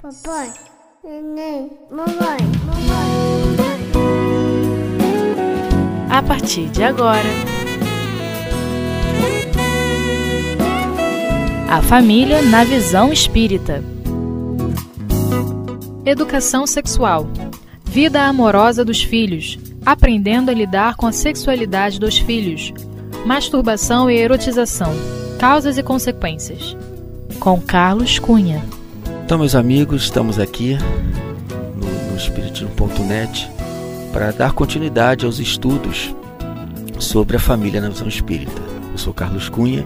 Papai, neném, mamãe, mamãe. A partir de agora, a família na visão espírita. Educação sexual. Vida amorosa dos filhos. Aprendendo a lidar com a sexualidade dos filhos. Masturbação e erotização. Causas e consequências. Com Carlos Cunha. Então, meus amigos, estamos aqui no, no Espiritismo.net para dar continuidade aos estudos sobre a família na visão espírita. Eu sou Carlos Cunha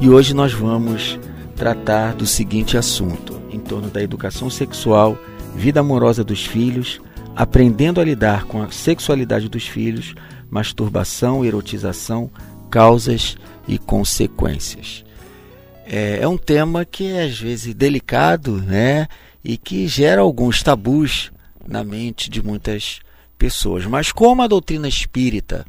e hoje nós vamos tratar do seguinte assunto: em torno da educação sexual, vida amorosa dos filhos, aprendendo a lidar com a sexualidade dos filhos, masturbação, erotização, causas e consequências. É, é um tema que é às vezes delicado, né? E que gera alguns tabus na mente de muitas pessoas. Mas como a doutrina espírita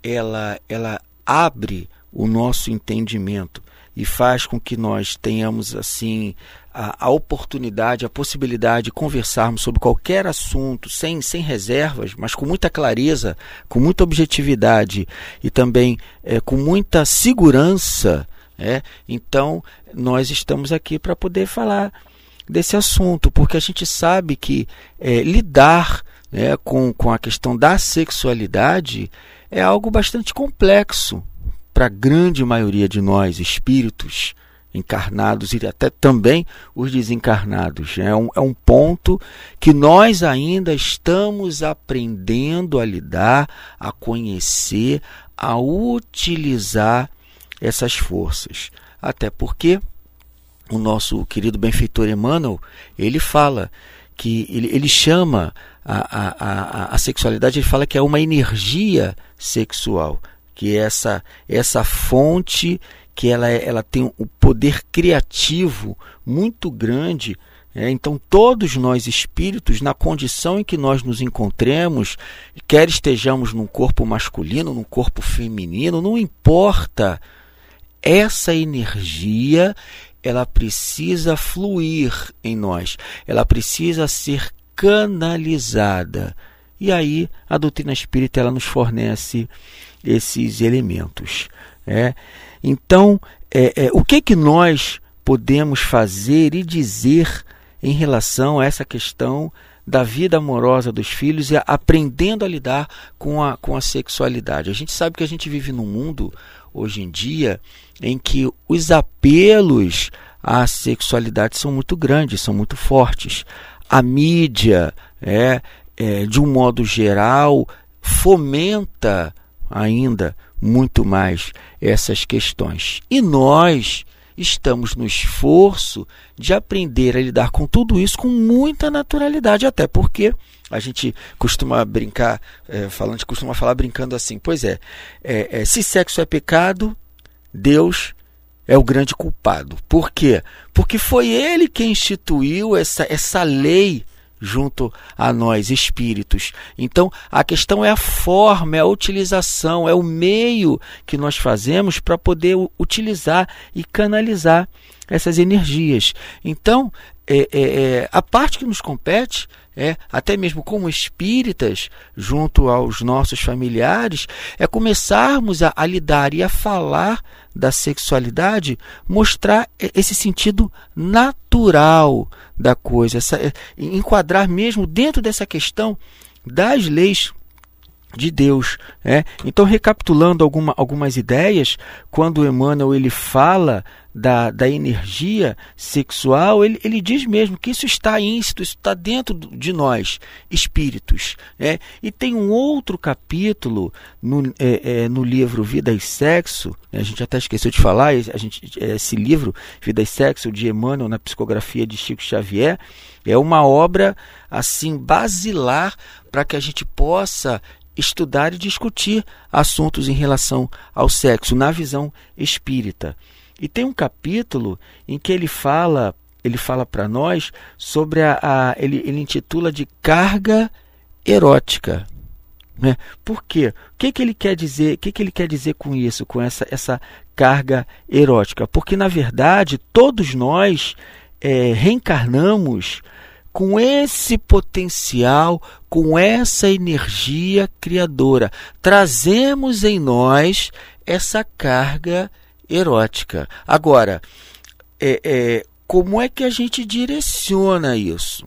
ela, ela abre o nosso entendimento e faz com que nós tenhamos assim a, a, oportunidade, a possibilidade de conversarmos sobre qualquer assunto sem, sem reservas, mas com muita clareza, com muita objetividade e também é, com muita segurança é? Então, nós estamos aqui para poder falar desse assunto, porque a gente sabe que é, lidar né, com, com a questão da sexualidade é algo bastante complexo para a grande maioria de nós, espíritos encarnados e até também os desencarnados. É um, é um ponto que nós ainda estamos aprendendo a lidar, a conhecer, a utilizar essas forças. Até porque o nosso querido benfeitor Emmanuel, ele fala que ele, ele chama a, a, a, a sexualidade, ele fala que é uma energia sexual, que é essa, essa fonte que ela, é, ela tem um poder criativo muito grande é, então, todos nós espíritos, na condição em que nós nos encontremos, quer estejamos num corpo masculino, num corpo feminino, não importa essa energia ela precisa fluir em nós, ela precisa ser canalizada. E aí a doutrina espírita ela nos fornece esses elementos. É? Então, é, é, o que, que nós podemos fazer e dizer em relação a essa questão da vida amorosa dos filhos e aprendendo a lidar com a, com a sexualidade? A gente sabe que a gente vive num mundo hoje em dia em que os apelos à sexualidade são muito grandes, são muito fortes. A mídia, é, é, de um modo geral, fomenta ainda muito mais essas questões. E nós estamos no esforço de aprender a lidar com tudo isso com muita naturalidade, até porque a gente costuma brincar, é, falando, costuma falar brincando assim, pois é, é, é, se sexo é pecado, Deus é o grande culpado. Por quê? Porque foi ele quem instituiu essa, essa lei junto a nós, espíritos. Então, a questão é a forma, é a utilização, é o meio que nós fazemos para poder utilizar e canalizar essas energias. Então, é, é, é, a parte que nos compete é, até mesmo como espíritas, junto aos nossos familiares, é começarmos a, a lidar e a falar da sexualidade, mostrar esse sentido natural da coisa, essa, é, enquadrar mesmo dentro dessa questão das leis de Deus. É? Então, recapitulando alguma, algumas ideias, quando Emmanuel ele fala da, da energia sexual, ele, ele diz mesmo que isso está íncito, isso está dentro de nós, espíritos. É? E tem um outro capítulo no, é, é, no livro Vida e Sexo, a gente até esqueceu de falar, a gente, esse livro, Vida e Sexo, de Emmanuel, na psicografia de Chico Xavier, é uma obra assim basilar para que a gente possa estudar e discutir assuntos em relação ao sexo na visão espírita. E tem um capítulo em que ele fala, ele fala para nós sobre a, a ele, ele intitula de carga erótica. Né? Por quê? O que, que ele quer dizer? O que, que ele quer dizer com isso, com essa, essa carga erótica? Porque na verdade todos nós é, reencarnamos com esse potencial, com essa energia criadora. Trazemos em nós essa carga erótica. Agora, é, é, como é que a gente direciona isso?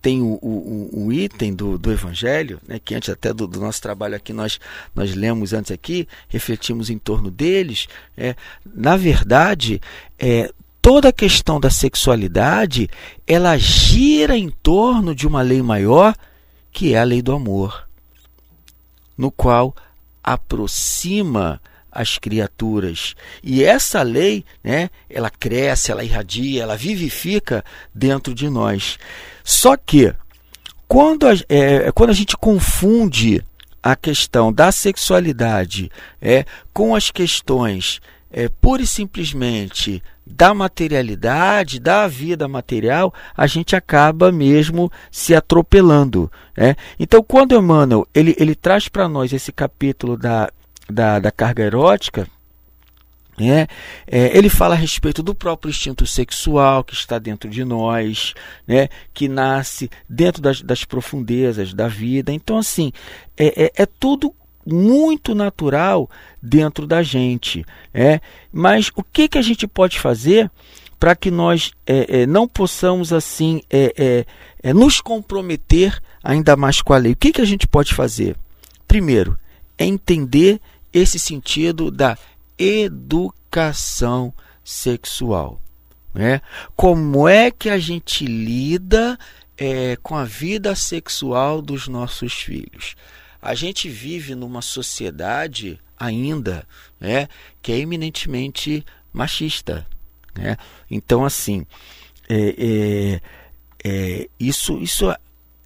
Tem o, o, o item do, do Evangelho, né, que antes até do, do, nosso trabalho aqui nós, nós lemos antes aqui, refletimos em torno deles. É, na verdade, é, toda a questão da sexualidade ela gira em torno de uma lei maior, que é a lei do amor, no qual aproxima as criaturas. E essa lei, né, ela cresce, ela irradia, ela vivifica dentro de nós. Só que, quando a, é, quando a gente confunde a questão da sexualidade é, com as questões é, pura e simplesmente da materialidade, da vida material, a gente acaba mesmo se atropelando. Né? Então, quando Emmanuel ele, ele traz para nós esse capítulo da da, da carga erótica, é, é, ele fala a respeito do próprio instinto sexual que está dentro de nós, né, que nasce dentro das, das profundezas da vida. Então, assim, é, é, é tudo muito natural dentro da gente. É? Mas o que, que a gente pode fazer para que nós é, é, não possamos assim é, é, é, nos comprometer ainda mais com a lei? O que, que a gente pode fazer? Primeiro, é entender esse sentido da educação sexual. Né? Como é que a gente lida é, com a vida sexual dos nossos filhos? A gente vive numa sociedade ainda né, que é eminentemente machista. Né? Então, assim, é, é, é, isso, isso,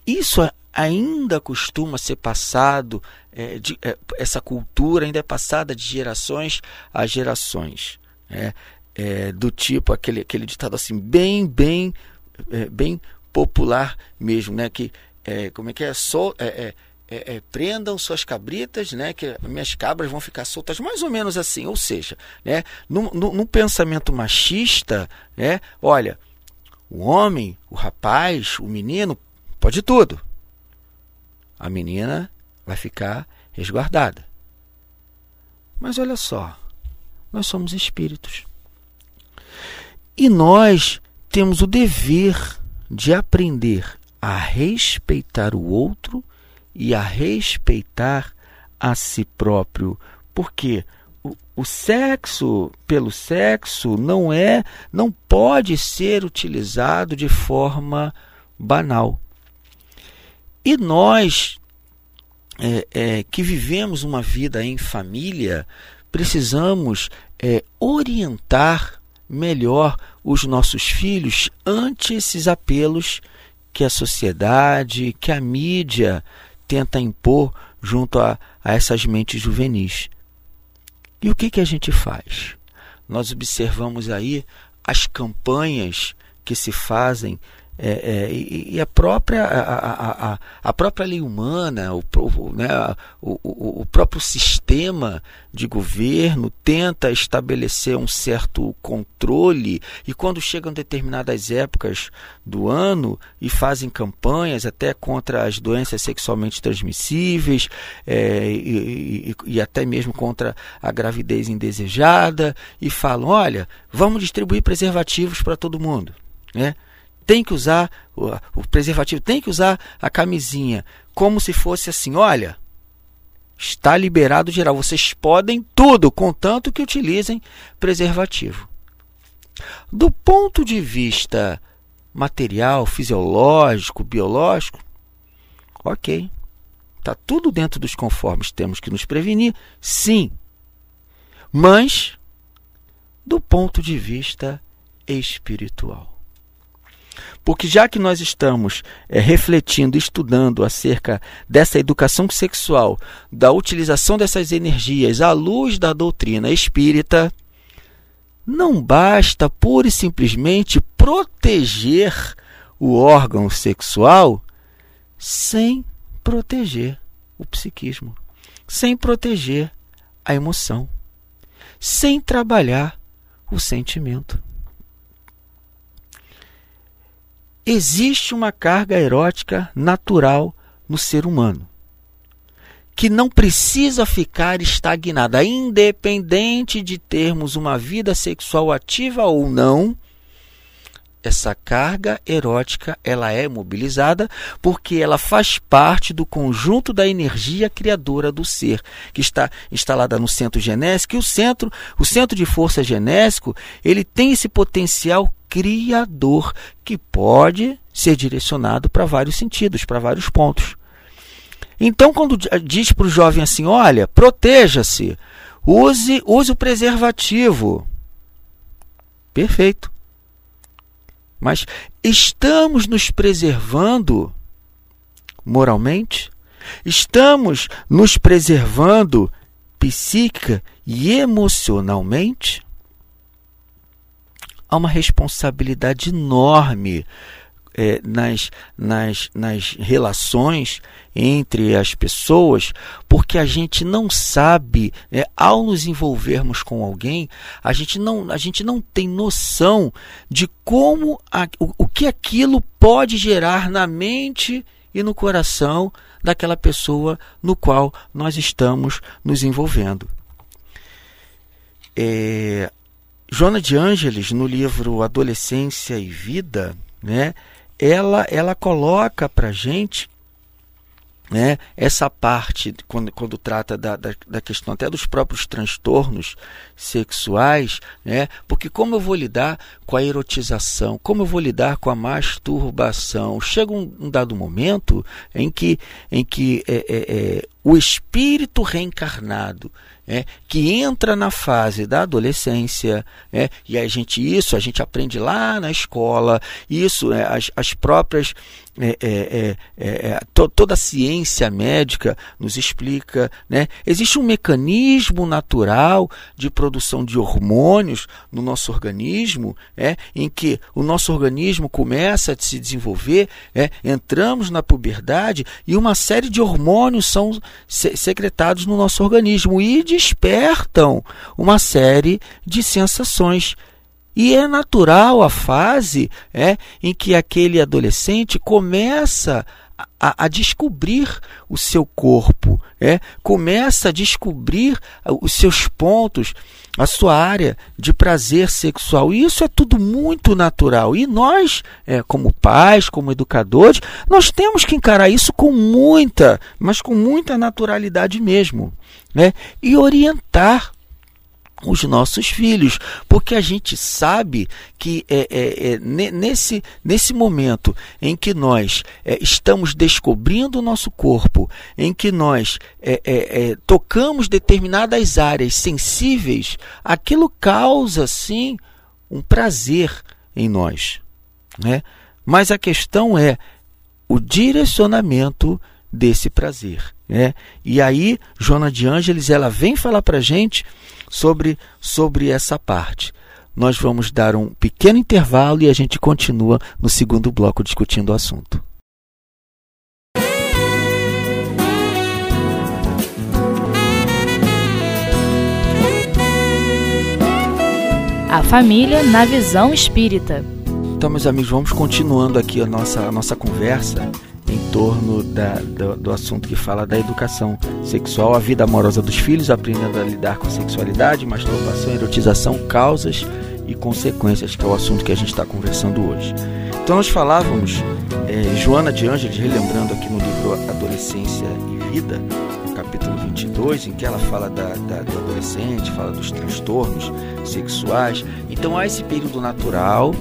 isso ainda costuma ser passado, é, de, é, essa cultura ainda é passada de gerações a gerações. Né? É, do tipo aquele, aquele ditado assim, bem, bem, bem popular mesmo, né? Que, como é que é? So, é, é, prendam suas cabritas, né? Que minhas cabras vão ficar soltas, mais ou menos assim. Ou seja, né? Num, num, num pensamento machista, né? Olha, o homem, o rapaz, o menino, pode tudo a menina vai ficar resguardada. Mas olha só, nós somos espíritos. E nós temos o dever de aprender a respeitar o outro e a respeitar a si próprio. Porque o, o sexo pelo sexo não é, não pode ser utilizado de forma banal. E nós é, é, que vivemos uma vida em família, precisamos é, orientar melhor os nossos filhos ante esses apelos que a sociedade, que a mídia tenta impor junto a, a essas mentes juvenis. E o que, que a gente faz? Nós observamos aí as campanhas que se fazem é, é, e, a própria a, a, a, própria lei humana, o, né, o, o, o, próprio sistema de governo tenta estabelecer um certo controle e quando chegam determinadas épocas do ano e fazem campanhas até contra as doenças sexualmente transmissíveis é, e, e, e até mesmo contra a gravidez indesejada e falam, olha, vamos distribuir preservativos para todo mundo, né? Tem que usar o, preservativo, tem que usar a camisinha, como se fosse assim: olha, está liberado geral, vocês podem tudo, contanto que utilizem preservativo. Do ponto de vista material, fisiológico, biológico, ok. Está tudo dentro dos conformes. Temos que nos prevenir, sim. Mas, do ponto de vista espiritual. Porque já que nós estamos é, refletindo, estudando acerca dessa educação sexual, da utilização dessas energias à luz da doutrina espírita, não basta pura e simplesmente proteger o órgão sexual sem proteger o psiquismo, sem proteger a emoção, sem trabalhar o sentimento. Existe uma carga erótica natural no ser humano que não precisa ficar estagnada, independente de termos uma vida sexual ativa ou não. Essa carga erótica ela é mobilizada porque ela faz parte do conjunto da energia criadora do ser, que está instalada no centro genésico. E o centro, o centro de força genésico, ele tem esse potencial criador que pode ser direcionado para vários sentidos, para vários pontos. Então, quando diz para o jovem assim: olha, proteja-se, use, use o preservativo. Perfeito. Mas estamos nos preservando moralmente? Estamos nos preservando psíquica e emocionalmente? Há uma responsabilidade enorme é, nas, nas, nas relações entre as pessoas, porque a gente não sabe, é, ao nos envolvermos com alguém, a gente não, a gente não tem noção de como a, o, o que aquilo pode gerar na mente e no coração daquela pessoa no qual nós estamos nos envolvendo. É, Joana de Ângeles, no livro Adolescência e Vida, né, ela, ela coloca para gente né, essa parte, quando, quando trata da, da, da, questão até dos próprios transtornos sexuais, né, porque como eu vou lidar com a erotização, como eu vou lidar com a masturbação, chega um, um dado momento em que, em que é, é, é, o espírito reencarnado é, que entra na fase da adolescência, é, e a gente isso a gente aprende lá na escola, isso é, as, as próprias é, é, é, é to, toda a ciência médica nos explica, né? Existe um mecanismo natural de produção de hormônios no nosso organismo, é, em que o nosso organismo começa a se desenvolver, é, entramos na puberdade e uma série de hormônios são secretados no nosso organismo e despertam uma série de sensações. E é natural a fase é, em que aquele adolescente começa a, a, descobrir o seu corpo, é, começa a descobrir os seus pontos, a sua área de prazer sexual. E isso é tudo muito natural. E nós, é, como pais, como educadores, nós temos que encarar isso com muita, mas com muita naturalidade mesmo. Né? E orientar os nossos filhos, porque a gente sabe que é, é, é, nesse, nesse momento em que nós é, estamos descobrindo o nosso corpo, em que nós é, é, tocamos determinadas áreas sensíveis, aquilo causa sim um prazer em nós. Né? Mas a questão é o direcionamento desse prazer. Né? E aí, Joana de Ângeles, ela vem falar para gente sobre, sobre essa parte. Nós vamos dar um pequeno intervalo e a gente continua no segundo bloco discutindo o assunto. A família na visão espírita. Então, meus amigos, vamos continuando aqui a nossa, a nossa conversa em torno da, do, do, assunto que fala da educação sexual, a vida amorosa dos filhos, aprendendo a lidar com a sexualidade, masturbação, erotização, causas e consequências, que é o assunto que a gente está conversando hoje. Então nós falávamos, é, Joana de Ângeles, relembrando aqui no livro Adolescência e Vida, capítulo 22, em que ela fala da, da, do adolescente, fala dos transtornos sexuais. Então há esse período natural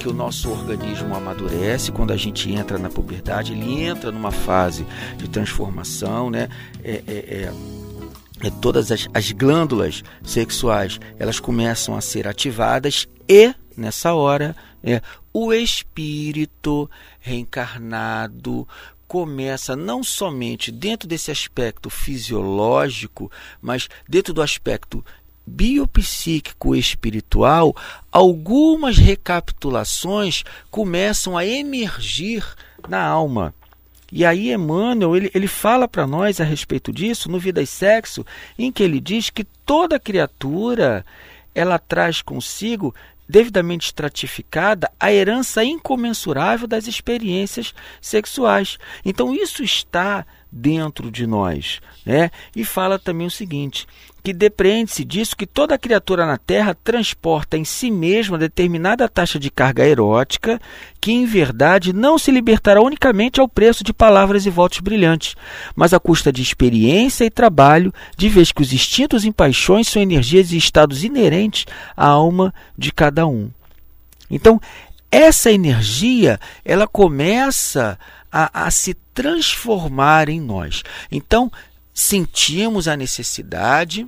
que o nosso organismo amadurece quando a gente entra na puberdade, ele entra numa fase de transformação, né? É, é, é, é, todas as, as glândulas sexuais elas começam a ser ativadas e nessa hora é, o espírito reencarnado começa não somente dentro desse aspecto fisiológico, mas dentro do aspecto biopsíquico espiritual, algumas recapitulações começam a emergir na alma. E aí Emmanuel, ele, ele fala para nós a respeito disso no Vida e Sexo, em que ele diz que toda criatura ela traz consigo devidamente estratificada a herança incomensurável das experiências sexuais. Então isso está dentro de nós, né? E fala também o seguinte: que depreende-se disso que toda criatura na Terra transporta em si mesma determinada taxa de carga erótica, que em verdade não se libertará unicamente ao preço de palavras e votos brilhantes, mas à custa de experiência e trabalho, de vez que os instintos e paixões são energias e estados inerentes à alma de cada um. Então, essa energia, ela começa a, a se transformar em nós. Então, sentimos a necessidade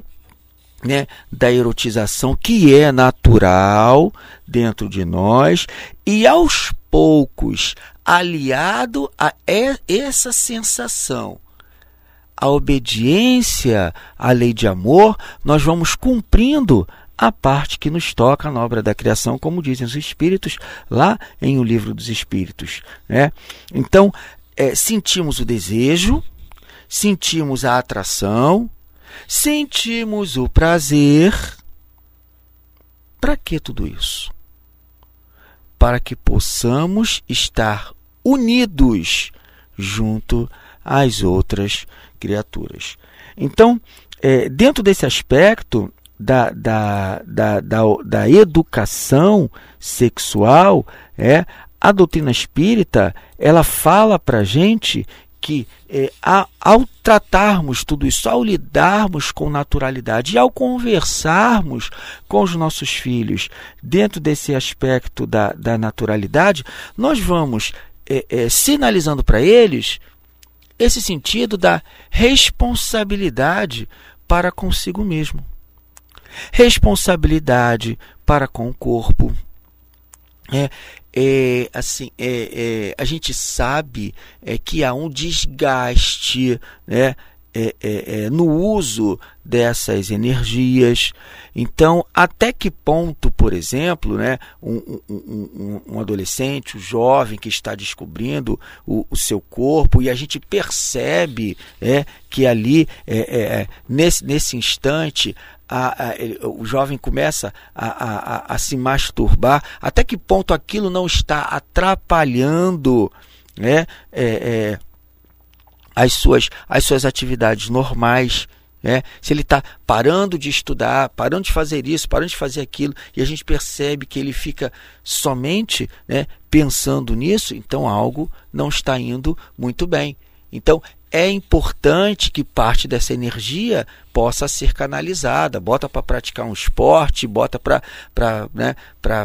né, da erotização que é natural dentro de nós e aos poucos, aliado a essa sensação, a obediência à lei de amor, nós vamos cumprindo a parte que nos toca na obra da criação, como dizem os Espíritos lá em O Livro dos Espíritos. Né? Então, é, sentimos o desejo, sentimos a atração, sentimos o prazer. Para que tudo isso? Para que possamos estar unidos junto às outras criaturas. Então, é, dentro desse aspecto da, da, da, da, educação sexual, é, a doutrina espírita ela fala para gente que é, ao tratarmos tudo isso, ao lidarmos com naturalidade e ao conversarmos com os nossos filhos dentro desse aspecto da, da naturalidade, nós vamos é, é, sinalizando para eles esse sentido da responsabilidade para consigo mesmo. Responsabilidade para com o corpo, é, é, assim, é, é, a gente sabe é, que há um desgaste né, é, é, é, no uso dessas energias. Então, até que ponto, por exemplo, né, um, um, um, um adolescente, um jovem que está descobrindo o, o, seu corpo e a gente percebe é, que ali, é, nesse, nesse instante, a, a, o jovem começa a, a, se masturbar, até que ponto aquilo não está atrapalhando né, é, é, as, suas, as suas atividades normais. Né? Se ele está parando de estudar, parando de fazer isso, parando de fazer aquilo, e a gente percebe que ele fica somente né, pensando nisso, então algo não está indo muito bem. Então é importante que parte dessa energia possa ser canalizada, bota para praticar um esporte, bota para né,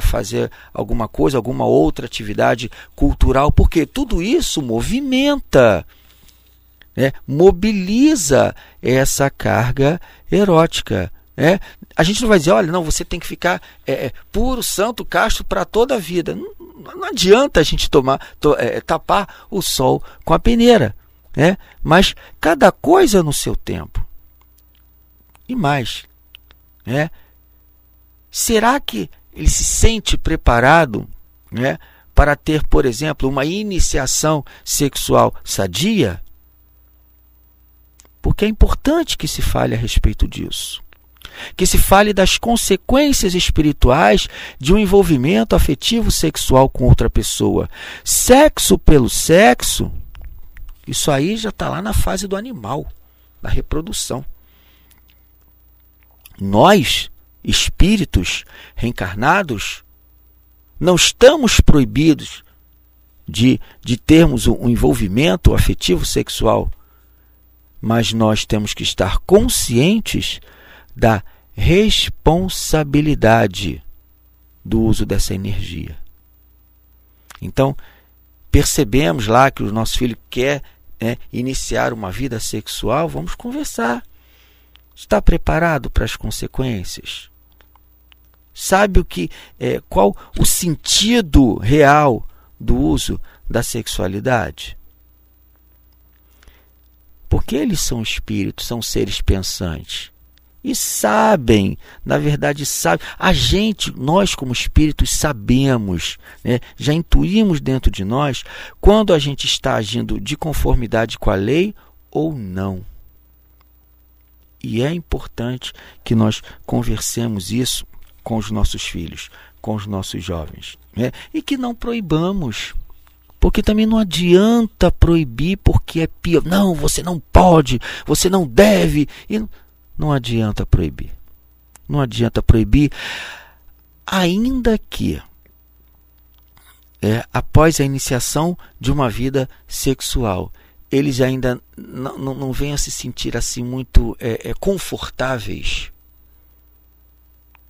fazer alguma coisa, alguma outra atividade cultural, porque tudo isso movimenta, né, mobiliza essa carga erótica. É, a gente não vai dizer, olha, não, você tem que ficar é, é puro, santo, casto para toda a vida. Não, não, adianta a gente tomar, to, é, tapar o sol com a peneira né? mas cada coisa no seu tempo. E mais, né? será que ele se sente preparado né, para ter, por exemplo, uma iniciação sexual sadia? Porque é importante que se fale a respeito disso. Que se fale das consequências espirituais de um envolvimento afetivo sexual com outra pessoa. Sexo pelo sexo isso aí já está lá na fase do animal, da reprodução. Nós, espíritos reencarnados, não estamos proibidos de, de termos um envolvimento afetivo sexual, mas nós temos que estar conscientes da responsabilidade do uso dessa energia. Então, percebemos lá que o nosso filho quer né, iniciar uma vida sexual, vamos conversar. Está preparado para as consequências? Sabe o que é, qual o sentido real do uso da sexualidade? Porque eles são espíritos, são seres pensantes e sabem, na verdade sabem. A gente, nós como espíritos sabemos, né? já intuímos dentro de nós quando a gente está agindo de conformidade com a lei ou não. E é importante que nós conversemos isso com os nossos filhos, com os nossos jovens. Né? E que não proibamos. Porque também não adianta proibir porque é pior. Não, você não pode, você não deve. E não adianta proibir. Não adianta proibir, ainda que é, após a iniciação de uma vida sexual, eles ainda não, venham a se sentir assim muito é, é, confortáveis.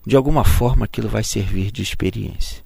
De alguma forma aquilo vai servir de experiência.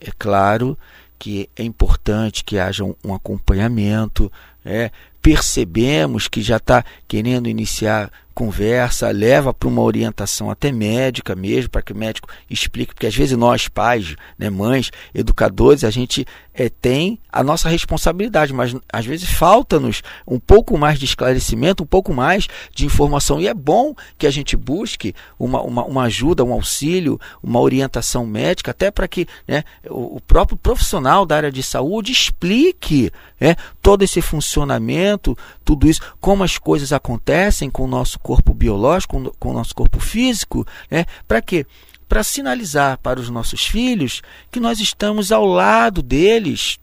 É claro que é importante que haja um, um acompanhamento, é, percebemos que já está querendo iniciar conversa, leva para uma orientação até médica mesmo, para que o médico explique, porque às vezes nós, pais, né, mães, educadores, a gente é, tem a nossa responsabilidade, mas às vezes falta-nos um pouco mais de esclarecimento, um pouco mais de informação. E é bom que a gente busque uma, uma, uma ajuda, um auxílio, uma orientação médica, até para que né, o, o, próprio profissional da área de saúde explique né, todo esse funcionamento, tudo isso, como as coisas acontecem com o nosso corpo biológico, com o nosso corpo físico, né, para quê? para sinalizar para os nossos filhos que nós estamos ao lado deles,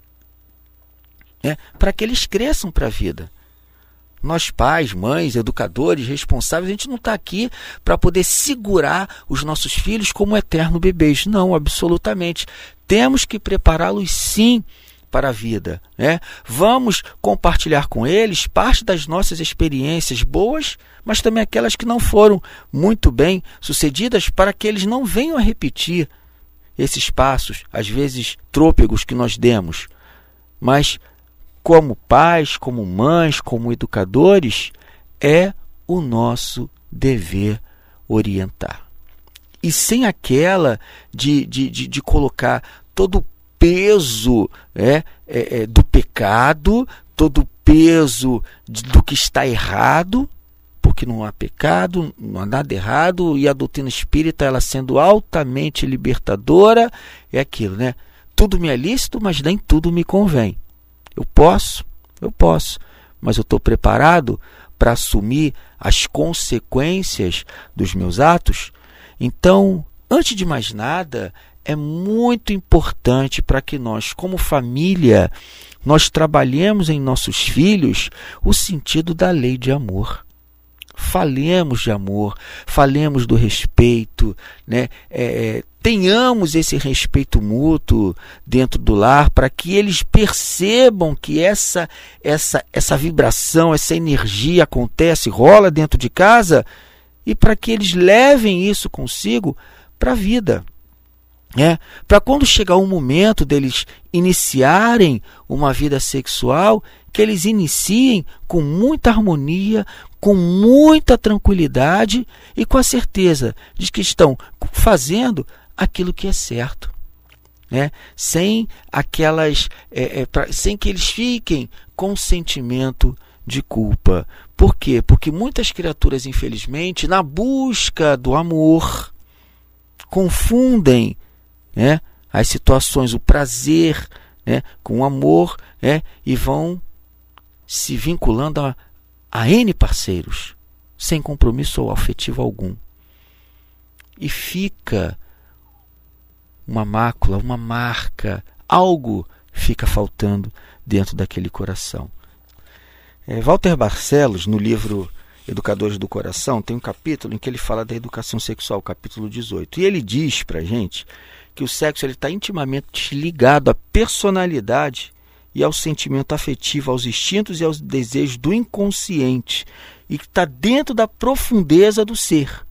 né, para que eles cresçam para a vida. Nós, pais, mães, educadores, responsáveis, a gente não está aqui para poder segurar os nossos filhos como eterno bebês. Não, absolutamente. Temos que prepará-los sim para a vida. Né? Vamos compartilhar com eles parte das nossas experiências boas, mas também aquelas que não foram muito bem sucedidas, para que eles não venham a repetir esses passos, às vezes trôpegos que nós demos. Mas, como pais, como mães, como educadores, é o nosso dever orientar. E sem aquela de, de, de, de colocar todo o peso é, é, é, do pecado, todo o peso do que está errado, porque não há pecado, não há nada errado, e a doutrina espírita, ela sendo altamente libertadora, é aquilo, né? Tudo me é lícito, mas nem tudo me convém. Eu posso, eu posso, mas eu estou preparado para assumir as consequências dos meus atos. Então, antes de mais nada, é muito importante para que nós, como família, nós trabalhemos em nossos filhos o sentido da lei de amor. Falemos de amor, falemos do respeito, né? É, é tenhamos esse respeito mútuo dentro do lar para que eles percebam que essa essa essa vibração, essa energia acontece, rola dentro de casa e para que eles levem isso consigo para a vida. É, para quando chegar o momento deles iniciarem uma vida sexual, que eles iniciem com muita harmonia, com muita tranquilidade e com a certeza de que estão fazendo aquilo que é certo. Né? Sem aquelas. É, é, pra, sem que eles fiquem com sentimento de culpa. Por quê? Porque muitas criaturas, infelizmente, na busca do amor, confundem né, as situações, o prazer né, com o amor né, e vão se vinculando a, a N parceiros, sem compromisso afetivo algum. E fica uma mácula, uma marca, algo fica faltando dentro daquele coração. É, Walter Barcelos, no livro Educadores do Coração, tem um capítulo em que ele fala da educação sexual, capítulo 18. E ele diz para gente que o sexo está intimamente ligado à personalidade e ao sentimento afetivo, aos instintos e aos desejos do inconsciente e que está dentro da profundeza do ser.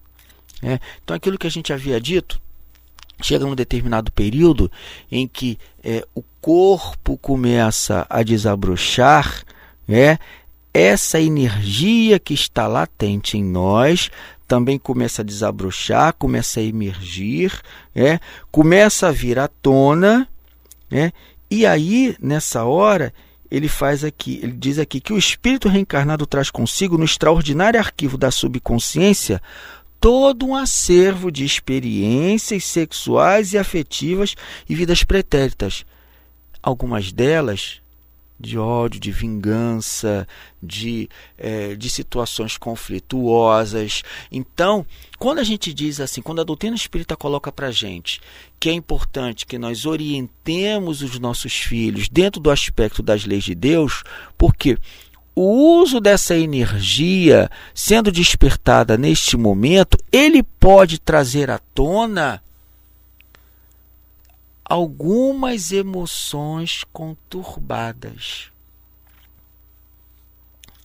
É, então, aquilo que a gente havia dito, chega num determinado período em que é, o corpo começa a desabrochar, é, essa energia que está latente em nós também começa a desabrochar, começa a emergir, é, começa a vir à tona, é, e aí nessa hora ele faz aqui, ele diz aqui que o espírito reencarnado traz consigo no extraordinário arquivo da subconsciência todo um acervo de experiências sexuais e afetivas e vidas pretéritas. Algumas delas de ódio, de vingança, de, é, de situações conflituosas. Então, quando a gente diz assim, quando a doutrina espírita coloca para gente que é importante que nós orientemos os nossos filhos dentro do aspecto das leis de Deus, porque o uso dessa energia sendo despertada neste momento, ele pode trazer à tona algumas emoções conturbadas.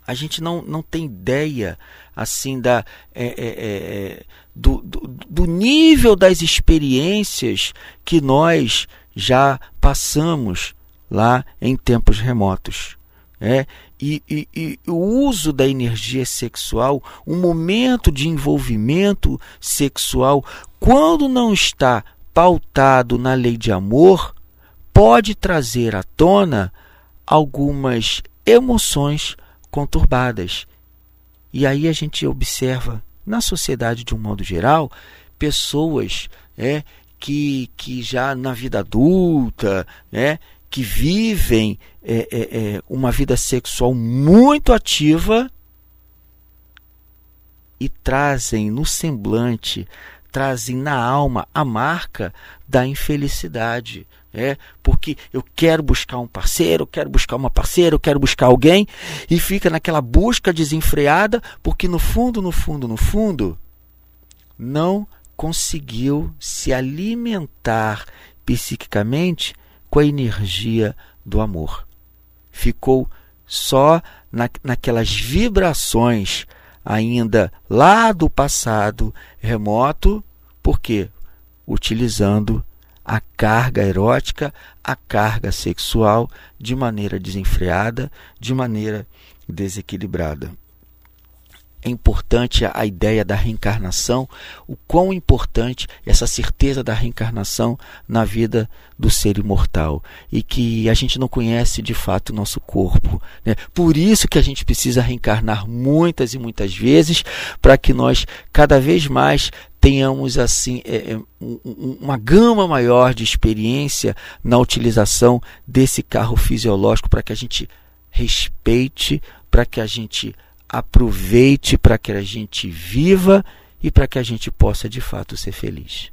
A gente não, não tem ideia assim da é, é, é, do, do, do nível das experiências que nós já passamos lá em tempos remotos. É, e, e, e, o uso da energia sexual, um momento de envolvimento sexual, quando não está pautado na lei de amor, pode trazer à tona algumas emoções conturbadas. E aí a gente observa na sociedade de um modo geral pessoas é, que, que já na vida adulta, é, que vivem é, é, é uma vida sexual muito ativa e trazem no semblante trazem na alma a marca da infelicidade. É, porque eu quero buscar um parceiro, eu quero buscar uma parceira, eu quero buscar alguém e fica naquela busca desenfreada, porque no fundo, no fundo, no fundo, não conseguiu se alimentar psiquicamente com a energia do amor. Ficou só na, naquelas vibrações ainda lá do passado remoto, porque utilizando a carga erótica, a carga sexual de maneira desenfreada, de maneira desequilibrada é importante a ideia da reencarnação, o quão importante essa certeza da reencarnação na vida do ser imortal e que a gente não conhece de fato o nosso corpo. Né? Por isso que a gente precisa reencarnar muitas e muitas vezes para que nós cada vez mais tenhamos assim é, é uma gama maior de experiência na utilização desse carro fisiológico para que a gente respeite, para que a gente aproveite para que a gente viva e para que a gente possa de fato ser feliz.